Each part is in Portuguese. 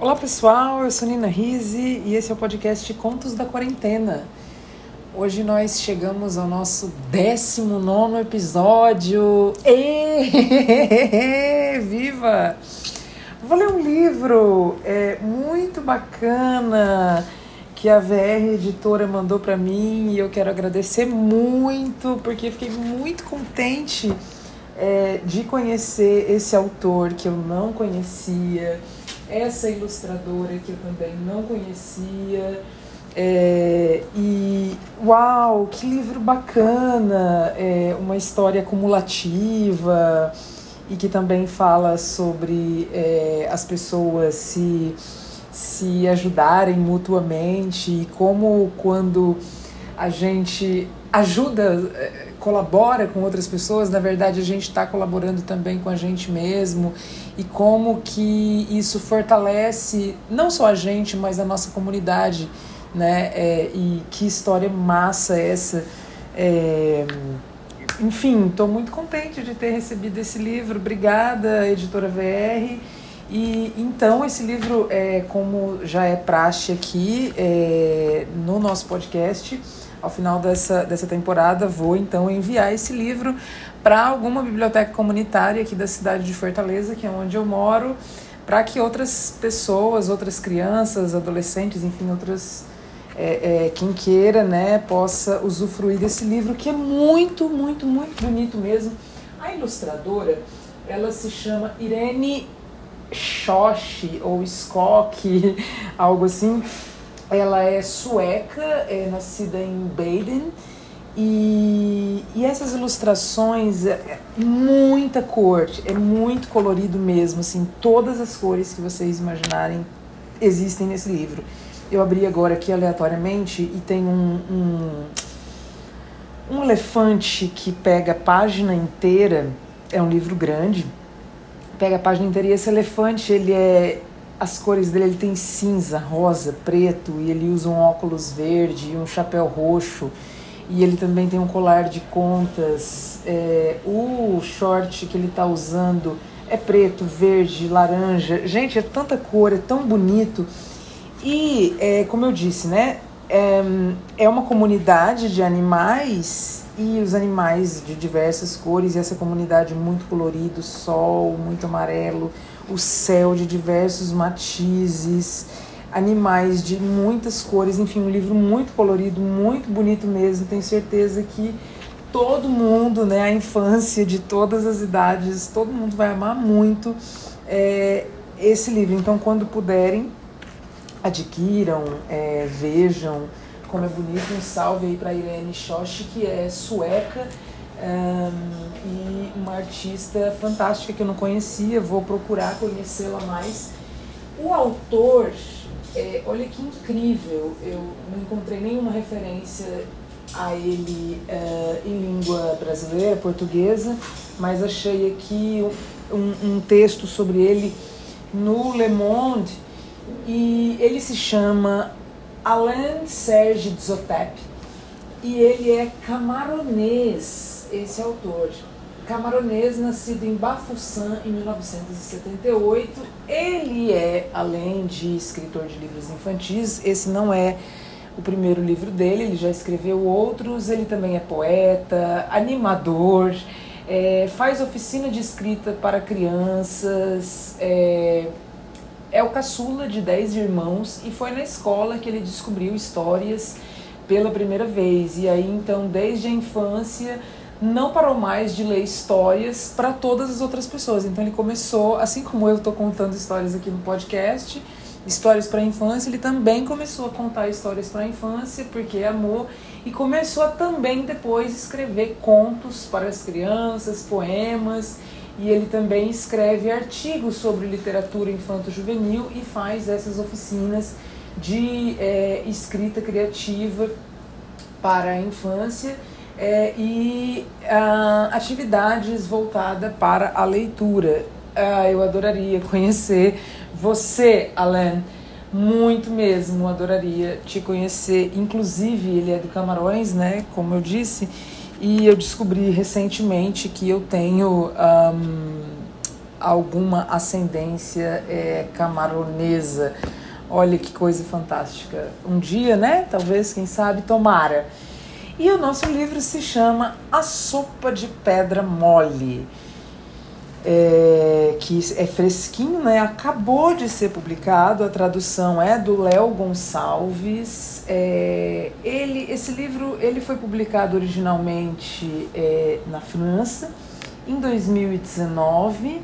Olá pessoal, eu sou Nina Rizzi e esse é o podcast Contos da Quarentena. Hoje nós chegamos ao nosso 19 episódio. E viva! Vou ler um livro é, muito bacana que a VR Editora mandou para mim e eu quero agradecer muito porque fiquei muito contente é, de conhecer esse autor que eu não conhecia, essa ilustradora que eu também não conhecia. É, e uau, que livro bacana! É uma história acumulativa e que também fala sobre é, as pessoas se, se ajudarem mutuamente e como quando a gente ajuda é, colabora com outras pessoas, na verdade a gente está colaborando também com a gente mesmo e como que isso fortalece não só a gente, mas a nossa comunidade, né? É, e que história massa essa. É, enfim, estou muito contente de ter recebido esse livro. Obrigada, editora VR. E então esse livro, é, como já é praxe aqui é, no nosso podcast, ao final dessa, dessa temporada, vou então enviar esse livro para alguma biblioteca comunitária aqui da cidade de Fortaleza, que é onde eu moro, para que outras pessoas, outras crianças, adolescentes, enfim, outras. É, é, quem queira, né, possa usufruir desse livro que é muito, muito, muito bonito mesmo. A ilustradora, ela se chama Irene Schoch ou Skok, algo assim. Ela é sueca, é nascida em Baden. E, e essas ilustrações, é, é muita cor, é muito colorido mesmo, assim, todas as cores que vocês imaginarem existem nesse livro. Eu abri agora aqui aleatoriamente e tem um, um, um elefante que pega a página inteira, é um livro grande, pega a página inteira e esse elefante, ele é as cores dele, ele tem cinza, rosa, preto, e ele usa um óculos verde e um chapéu roxo. E ele também tem um colar de contas. É, o short que ele está usando é preto, verde, laranja. Gente, é tanta cor, é tão bonito. E, é, como eu disse, né? É, é uma comunidade de animais e os animais de diversas cores, e essa comunidade muito colorido, sol, muito amarelo, o céu de diversos matizes, animais de muitas cores, enfim, um livro muito colorido, muito bonito mesmo. Tenho certeza que todo mundo, né, a infância de todas as idades, todo mundo vai amar muito é, esse livro. Então, quando puderem, adquiram, é, vejam como é bonito. Um salve aí para Irene Schoch, que é sueca um, e uma artista fantástica que eu não conhecia, vou procurar conhecê-la mais. O autor, é, olha que incrível, eu não encontrei nenhuma referência a ele uh, em língua brasileira, portuguesa, mas achei aqui um, um texto sobre ele no Le Monde e ele se chama Alain Serge Zotep e ele é camaronês esse autor. Camaronês, nascido em Bafussan em 1978. Ele é, além de escritor de livros infantis, esse não é o primeiro livro dele, ele já escreveu outros. Ele também é poeta, animador, é, faz oficina de escrita para crianças. É, é o caçula de 10 irmãos e foi na escola que ele descobriu histórias pela primeira vez. E aí, então, desde a infância não parou mais de ler histórias para todas as outras pessoas. Então ele começou, assim como eu estou contando histórias aqui no podcast, histórias para a infância, ele também começou a contar histórias para a infância, porque amor, e começou a também depois escrever contos para as crianças, poemas, e ele também escreve artigos sobre literatura infanto-juvenil e faz essas oficinas de é, escrita criativa para a infância é, e ah, atividades voltadas para a leitura. Ah, eu adoraria conhecer você, Alain, muito mesmo, adoraria te conhecer. Inclusive, ele é do Camarões, né? Como eu disse, e eu descobri recentemente que eu tenho um, alguma ascendência é, camaronesa. Olha que coisa fantástica. Um dia, né? Talvez, quem sabe, tomara. E o nosso livro se chama A Sopa de Pedra Mole. É, que é fresquinho, né? Acabou de ser publicado. A tradução é do Léo Gonçalves. É, ele, esse livro ele foi publicado originalmente é, na França em 2019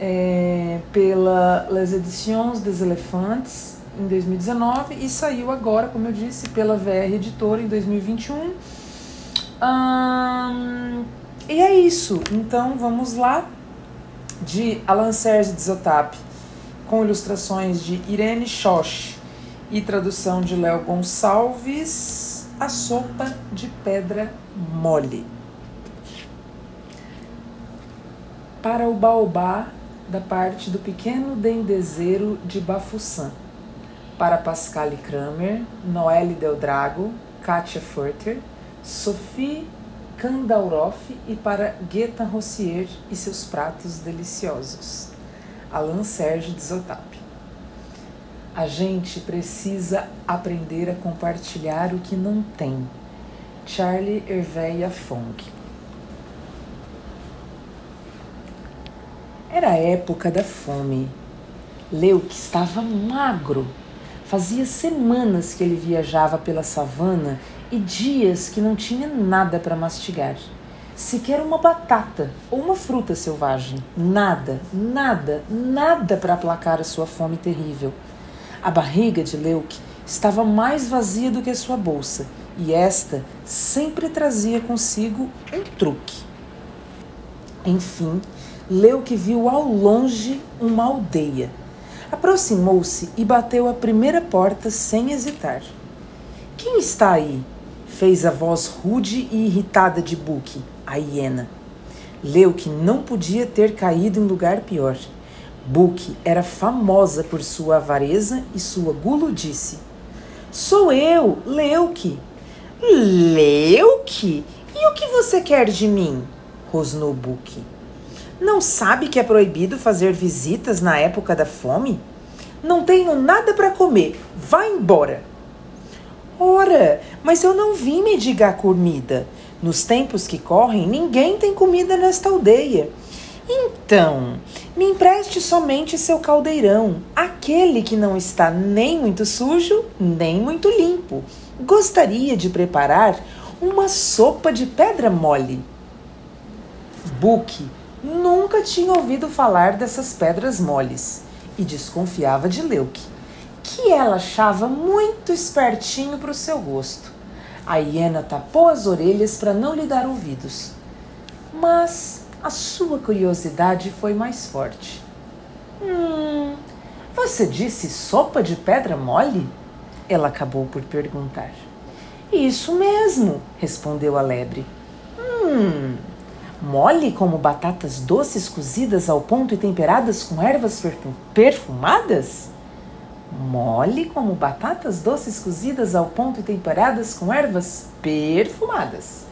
é, pela Les Editions des Elefantes em 2019 e saiu agora, como eu disse, pela VR Editora em 2021. Hum, e é isso. Então vamos lá de Alan Serge Dzotap, com ilustrações de Irene Schoch e tradução de Léo Gonçalves, A Sopa de Pedra Mole. Para o baobá da parte do pequeno dendezeiro de Bafussan para Pascale Kramer, Noelle Del Drago, Katia Furter, Sophie Kandauroff e para Guetta Rossier e seus pratos deliciosos. Alain Sérgio Dzotap. A gente precisa aprender a compartilhar o que não tem. Charlie Hervé Fong. Era a época da fome. Leu que estava magro Fazia semanas que ele viajava pela savana e dias que não tinha nada para mastigar. Sequer uma batata ou uma fruta selvagem. Nada, nada, nada para aplacar a sua fome terrível. A barriga de Leuke estava mais vazia do que a sua bolsa, e esta sempre trazia consigo um truque. Enfim, Leuke viu ao longe uma aldeia Aproximou-se e bateu a primeira porta sem hesitar. Quem está aí? fez a voz rude e irritada de Buki, a hiena. Leu que não podia ter caído em lugar pior. Buki era famosa por sua avareza e sua guludice. Sou eu, Leuke. Leuke? E o que você quer de mim? rosnou Buki. Não sabe que é proibido fazer visitas na época da fome? Não tenho nada para comer. Vá embora. Ora, mas eu não vim mendigar comida. Nos tempos que correm, ninguém tem comida nesta aldeia. Então, me empreste somente seu caldeirão, aquele que não está nem muito sujo, nem muito limpo. Gostaria de preparar uma sopa de pedra mole. Buque nunca tinha ouvido falar dessas pedras moles e desconfiava de Leuke, que ela achava muito espertinho para o seu gosto. A hiena tapou as orelhas para não lhe dar ouvidos, mas a sua curiosidade foi mais forte. Hum, você disse sopa de pedra mole? Ela acabou por perguntar. Isso mesmo, respondeu a lebre. Hum, mole como batatas doces cozidas ao ponto e temperadas com ervas perfumadas? Mole como batatas doces cozidas ao ponto e temperadas com ervas perfumadas,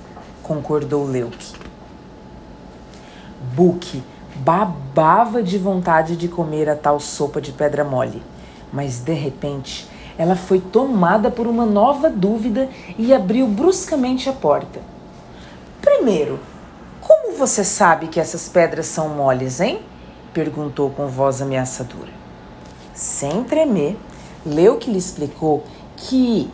concordou Leuke. Buque babava de vontade de comer a tal sopa de pedra mole, mas de repente ela foi tomada por uma nova dúvida e abriu bruscamente a porta. Primeiro, você sabe que essas pedras são moles, hein? perguntou com voz ameaçadora. Sem tremer, Leu que lhe explicou que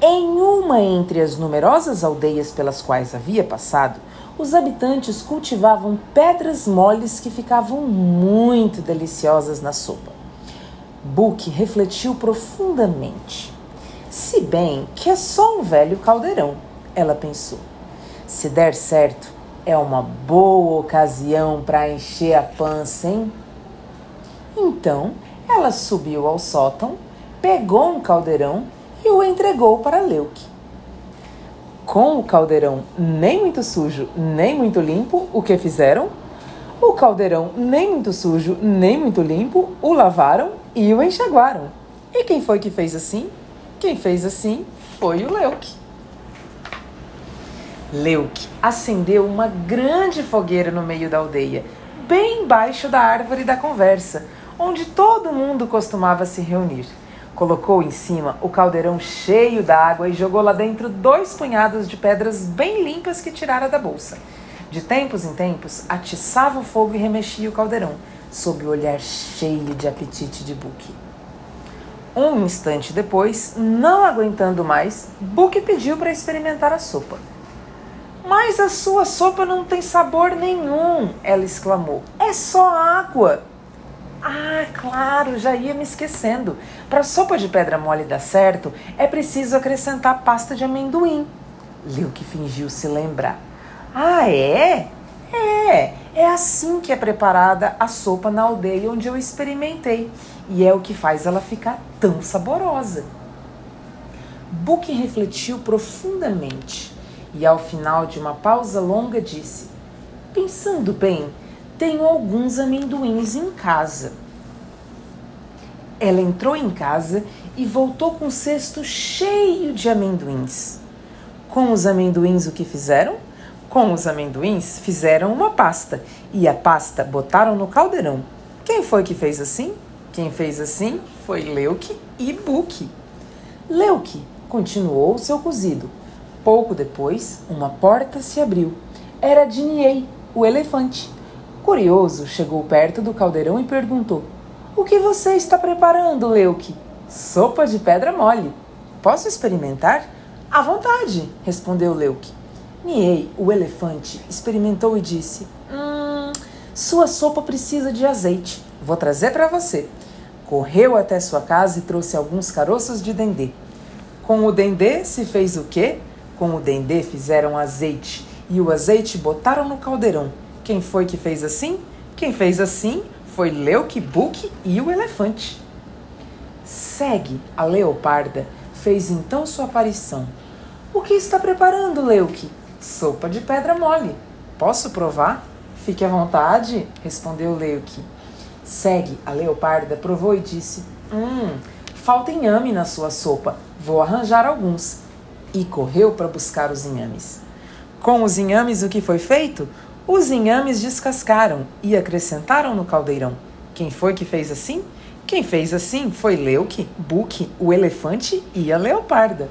em uma entre as numerosas aldeias pelas quais havia passado, os habitantes cultivavam pedras moles que ficavam muito deliciosas na sopa. Book refletiu profundamente. Se bem que é só um velho caldeirão, ela pensou. Se der certo, é uma boa ocasião para encher a pança, hein? Então ela subiu ao sótão, pegou um caldeirão e o entregou para Leuque. Com o caldeirão nem muito sujo, nem muito limpo, o que fizeram? O caldeirão nem muito sujo, nem muito limpo, o lavaram e o enxaguaram. E quem foi que fez assim? Quem fez assim foi o Leuque. Leuque acendeu uma grande fogueira no meio da aldeia, bem embaixo da árvore da conversa, onde todo mundo costumava se reunir. Colocou em cima o caldeirão cheio d'água e jogou lá dentro dois punhados de pedras bem limpas que tirara da bolsa. De tempos em tempos, atiçava o fogo e remexia o caldeirão, sob o olhar cheio de apetite de Buki. Um instante depois, não aguentando mais, Buki pediu para experimentar a sopa. Mas a sua sopa não tem sabor nenhum, ela exclamou. É só água. Ah, claro, já ia me esquecendo. Para sopa de pedra mole dar certo, é preciso acrescentar pasta de amendoim. Leu que fingiu se lembrar. Ah, é? É, é assim que é preparada a sopa na aldeia onde eu experimentei. E é o que faz ela ficar tão saborosa. Book refletiu profundamente e, ao final de uma pausa longa, disse: Pensando bem, tenho alguns amendoins em casa. Ela entrou em casa e voltou com um cesto cheio de amendoins. Com os amendoins, o que fizeram? Com os amendoins, fizeram uma pasta e a pasta botaram no caldeirão. Quem foi que fez assim? Quem fez assim foi Leuke e Buque. Leuke continuou seu cozido. Pouco depois, uma porta se abriu. Era Diniei, o elefante. Curioso, chegou perto do caldeirão e perguntou: O que você está preparando, Leuke? Sopa de pedra mole. Posso experimentar? À vontade, respondeu Leuke. Niei, o elefante, experimentou e disse: Hum, sua sopa precisa de azeite. Vou trazer para você. Correu até sua casa e trouxe alguns caroços de dendê. Com o dendê se fez o quê? Com o dendê fizeram azeite e o azeite botaram no caldeirão. Quem foi que fez assim? Quem fez assim foi Leuque, Buque e o elefante. Segue, a leoparda, fez então sua aparição. O que está preparando, Leuque? Sopa de pedra mole. Posso provar? Fique à vontade, respondeu Leuque. Segue, a leoparda, provou e disse: Hum, falta inhame na sua sopa. Vou arranjar alguns. E correu para buscar os inhames. Com os inhames, o que foi feito? Os inhames descascaram e acrescentaram no caldeirão. Quem foi que fez assim? Quem fez assim foi Leuque, Buque, o elefante e a leoparda.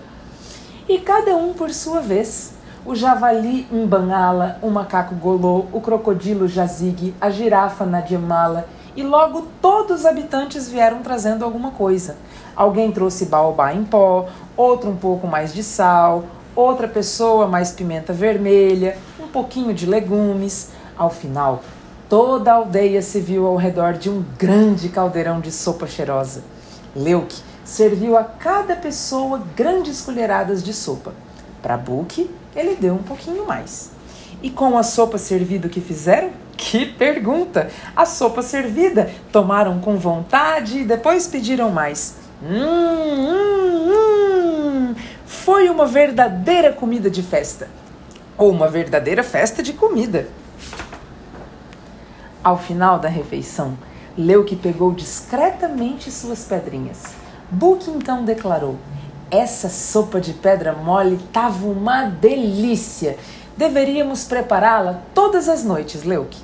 E cada um por sua vez o javali Mbanala, o macaco Golô, o crocodilo Jazig, a girafa Nadiamala, e logo todos os habitantes vieram trazendo alguma coisa. Alguém trouxe baobá em pó, outro um pouco mais de sal, outra pessoa mais pimenta vermelha, um pouquinho de legumes. Ao final, toda a aldeia se viu ao redor de um grande caldeirão de sopa cheirosa. Leuque serviu a cada pessoa grandes colheradas de sopa. Para Buque, ele deu um pouquinho mais. E com a sopa servida que fizeram? Que pergunta! A sopa servida tomaram com vontade e depois pediram mais. Hum, hum, hum. Foi uma verdadeira comida de festa. Ou uma verdadeira festa de comida. Ao final da refeição, Leuque pegou discretamente suas pedrinhas. Buque então declarou: essa sopa de pedra mole tava uma delícia. Deveríamos prepará-la todas as noites, Leuque.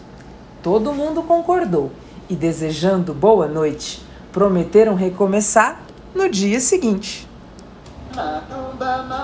Todo mundo concordou e, desejando boa noite, prometeram recomeçar no dia seguinte. Matubama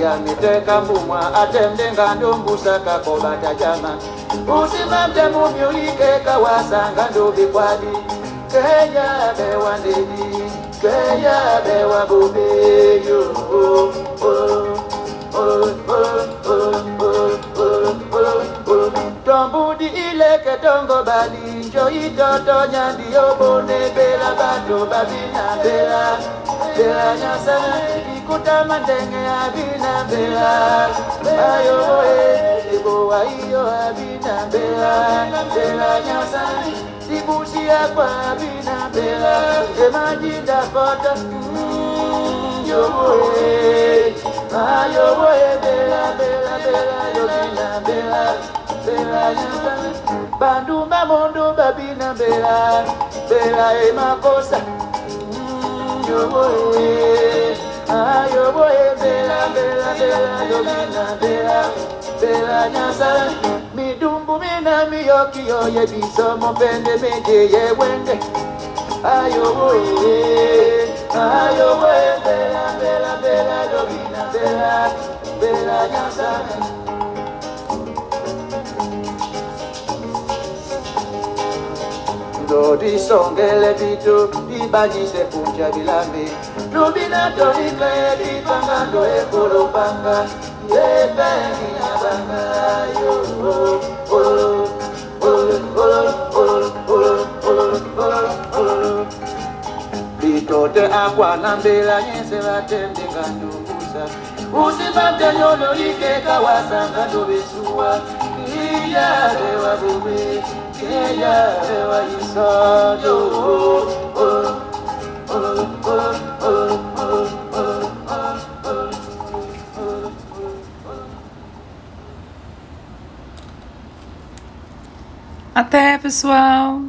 yami teka mbumwa atende ngando mbusaka kobatajama usima mtemu myulikeka wasanga ndubikwadi keya bewa ndeni keya bewa bubeyo tombudi ileke tongo bali njo itoto nyandiyobone bela bato babinabela bela nyasaa kuta mandenge abina mbela ayo eh, ebo eh, ayo abina mbela mbela nyasani sibushi yakwa abina mbela emajinda kota yowoe ayowoe bela bela bela yobina bela. Bandu mamondo babina bela. Emakosa ayo boye bela bela bela yobina bela bela nyasala midumbu mina miyoki yo yebiso mopende mede yewende ayo boye ayo boye bela bela bela yobina bela bela nyasala Lord, isongele bitu ibanyise kunja bilambi Lumina toni peri panga doe kolo panga. Ye peri abanga yo. Tote akwa na mbela nyese batende nga ndukusa Usipa mtenyolo ike kawasa nga ndubesuwa Iyare wa bube, iyare wa isado. Até, pessoal!